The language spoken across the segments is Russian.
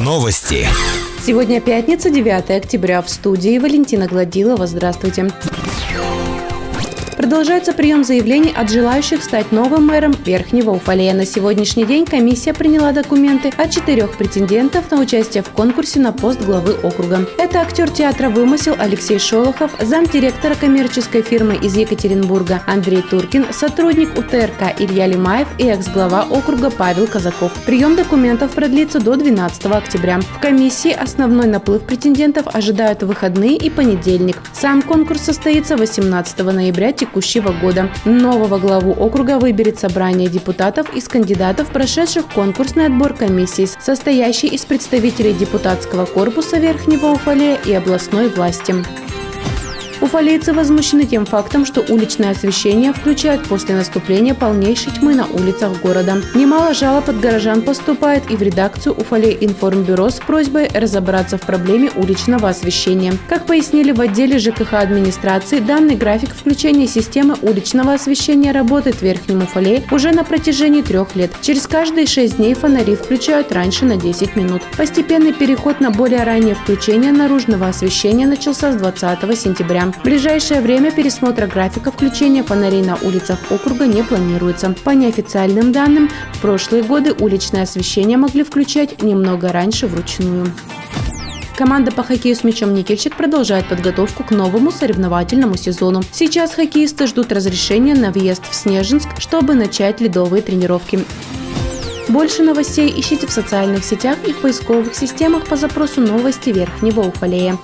Новости. Сегодня пятница, 9 октября. В студии Валентина Гладилова. Здравствуйте. Продолжается прием заявлений от желающих стать новым мэром Верхнего Уфалея. На сегодняшний день комиссия приняла документы от четырех претендентов на участие в конкурсе на пост главы округа. Это актер театра «Вымысел» Алексей Шолохов, замдиректора коммерческой фирмы из Екатеринбурга Андрей Туркин, сотрудник УТРК Илья Лимаев и экс-глава округа Павел Казаков. Прием документов продлится до 12 октября. В комиссии основной наплыв претендентов ожидают выходные и понедельник. Сам конкурс состоится 18 ноября текущего текущего года. Нового главу округа выберет собрание депутатов из кандидатов, прошедших конкурсный отбор комиссии, состоящий из представителей депутатского корпуса Верхнего Уфалея и областной власти. Уфалейцы возмущены тем фактом, что уличное освещение включают после наступления полнейшей тьмы на улицах города. Немало жалоб от горожан поступает и в редакцию Уфалей информбюро с просьбой разобраться в проблеме уличного освещения. Как пояснили в отделе ЖКХ администрации, данный график включения системы уличного освещения работает в Верхнем Уфалее уже на протяжении трех лет. Через каждые шесть дней фонари включают раньше на 10 минут. Постепенный переход на более раннее включение наружного освещения начался с 20 сентября. Ближайшее время пересмотра графика включения фонарей на улицах округа не планируется. По неофициальным данным, в прошлые годы уличное освещение могли включать немного раньше вручную. Команда по хоккею с мячом «Никельщик» продолжает подготовку к новому соревновательному сезону. Сейчас хоккеисты ждут разрешения на въезд в Снежинск, чтобы начать ледовые тренировки. Больше новостей ищите в социальных сетях и в поисковых системах по запросу «Новости Верхнего Уфалея».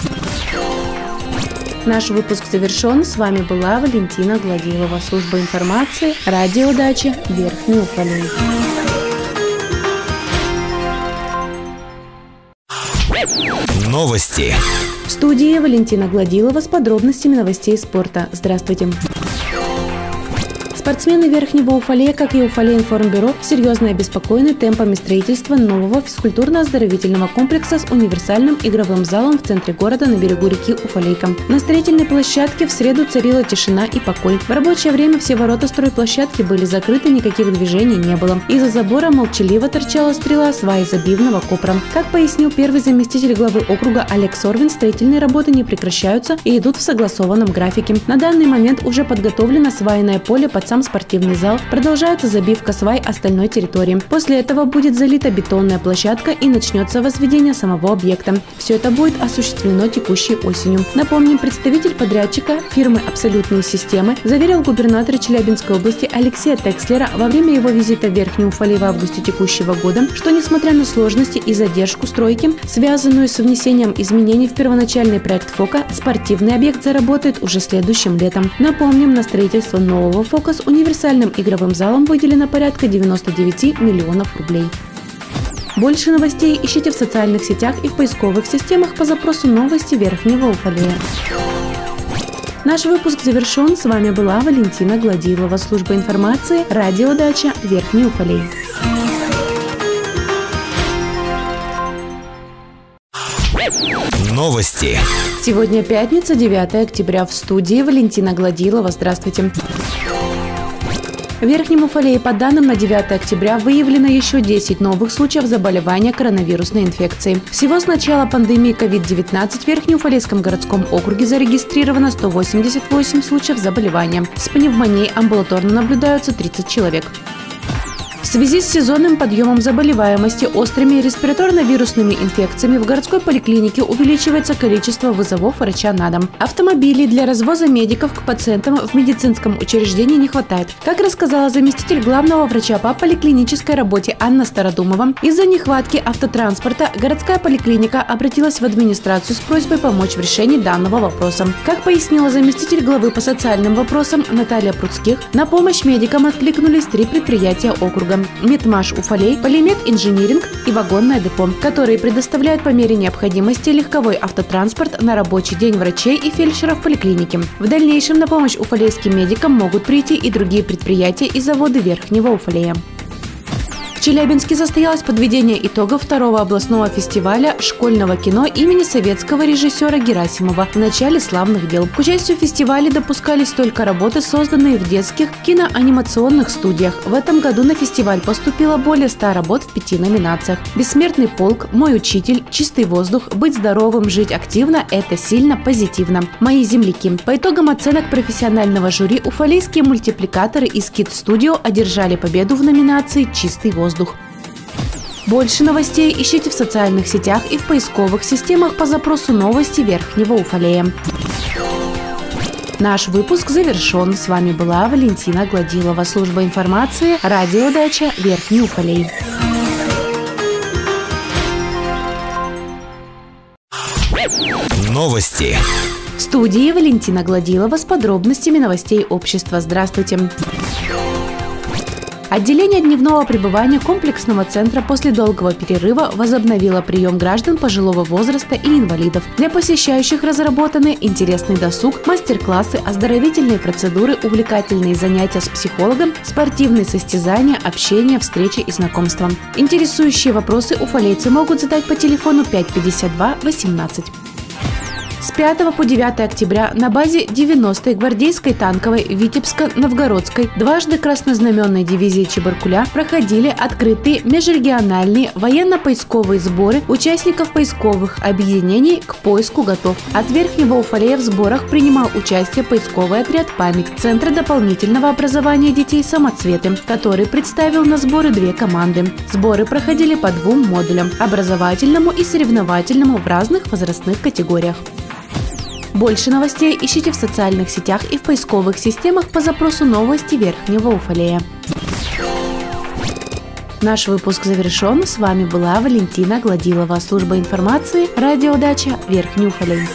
Наш выпуск завершен. С вами была Валентина Гладилова, служба информации, радио Дачи, Верхний Уфалей. Новости. В студии Валентина Гладилова с подробностями новостей спорта. Здравствуйте. Спортсмены Верхнего Уфалея, как и Уфалей информбюро, серьезно обеспокоены темпами строительства нового физкультурно-оздоровительного комплекса с универсальным игровым залом в центре города на берегу реки Уфалейка. На строительной площадке в среду царила тишина и покой. В рабочее время все ворота стройплощадки были закрыты, никаких движений не было. Из-за забора молчаливо торчала стрела сваи-забивного копра. Как пояснил первый заместитель главы округа Олег Сорвин, строительные работы не прекращаются и идут в согласованном графике. На данный момент уже подготовлено свайное поле под сам сам спортивный зал, продолжается забивка свай остальной территории. После этого будет залита бетонная площадка и начнется возведение самого объекта. Все это будет осуществлено текущей осенью. Напомним, представитель подрядчика фирмы «Абсолютные системы» заверил губернатора Челябинской области Алексея Текслера во время его визита в Верхнюю Уфали в августе текущего года, что несмотря на сложности и задержку стройки, связанную с внесением изменений в первоначальный проект ФОКа, спортивный объект заработает уже следующим летом. Напомним, на строительство нового ФОКа с универсальным игровым залом выделено порядка 99 миллионов рублей. Больше новостей ищите в социальных сетях и в поисковых системах по запросу «Новости Верхнего Уфалея». Наш выпуск завершен. С вами была Валентина Гладилова, служба информации, радиодача Верхний Уфалей. Новости. Сегодня пятница, 9 октября. В студии Валентина Гладилова. Здравствуйте. В Верхнем Уфалее по данным на 9 октября выявлено еще 10 новых случаев заболевания коронавирусной инфекцией. Всего с начала пандемии COVID-19 в Верхнеуфалейском городском округе зарегистрировано 188 случаев заболевания. С пневмонией амбулаторно наблюдаются 30 человек. В связи с сезонным подъемом заболеваемости острыми респираторно-вирусными инфекциями в городской поликлинике увеличивается количество вызовов врача на дом. Автомобилей для развоза медиков к пациентам в медицинском учреждении не хватает. Как рассказала заместитель главного врача по поликлинической работе Анна Стародумова, из-за нехватки автотранспорта городская поликлиника обратилась в администрацию с просьбой помочь в решении данного вопроса. Как пояснила заместитель главы по социальным вопросам Наталья Пруцких, на помощь медикам откликнулись три предприятия округа. Медмаш Уфалей, Полимет Инжиниринг и Вагонное депо, которые предоставляют по мере необходимости легковой автотранспорт на рабочий день врачей и фельдшеров поликлиники. В дальнейшем на помощь уфалейским медикам могут прийти и другие предприятия и заводы Верхнего Уфалея. В Челябинске состоялось подведение итогов второго областного фестиваля школьного кино имени советского режиссера Герасимова в начале славных дел. К участию в фестивале допускались только работы, созданные в детских киноанимационных студиях. В этом году на фестиваль поступило более 100 работ в пяти номинациях. «Бессмертный полк», «Мой учитель», «Чистый воздух», «Быть здоровым», «Жить активно» – это сильно позитивно. Мои земляки. По итогам оценок профессионального жюри уфалейские мультипликаторы из Kid Studio одержали победу в номинации «Чистый воздух». Больше новостей ищите в социальных сетях и в поисковых системах по запросу «Новости Верхнего Уфалея». Наш выпуск завершен. С вами была Валентина Гладилова, служба информации, радиодача Верхний Уфалей. Новости. В студии Валентина Гладилова с подробностями новостей общества. Здравствуйте. Отделение дневного пребывания комплексного центра после долгого перерыва возобновило прием граждан пожилого возраста и инвалидов. Для посещающих разработаны интересный досуг, мастер-классы, оздоровительные процедуры, увлекательные занятия с психологом, спортивные состязания, общение, встречи и знакомства. Интересующие вопросы уфалейцы могут задать по телефону 552 18. С 5 по 9 октября на базе 90-й гвардейской танковой Витебско-Новгородской дважды краснознаменной дивизии Чебаркуля проходили открытые межрегиональные военно-поисковые сборы участников поисковых объединений к поиску готов. От Верхнего Уфалея в сборах принимал участие поисковый отряд «Память» Центра дополнительного образования детей «Самоцветы», который представил на сборы две команды. Сборы проходили по двум модулям – образовательному и соревновательному в разных возрастных категориях. Больше новостей ищите в социальных сетях и в поисковых системах по запросу «Новости Верхнего Уфалея». Наш выпуск завершен. С вами была Валентина Гладилова, служба информации, радиодача Верхний Уфалей.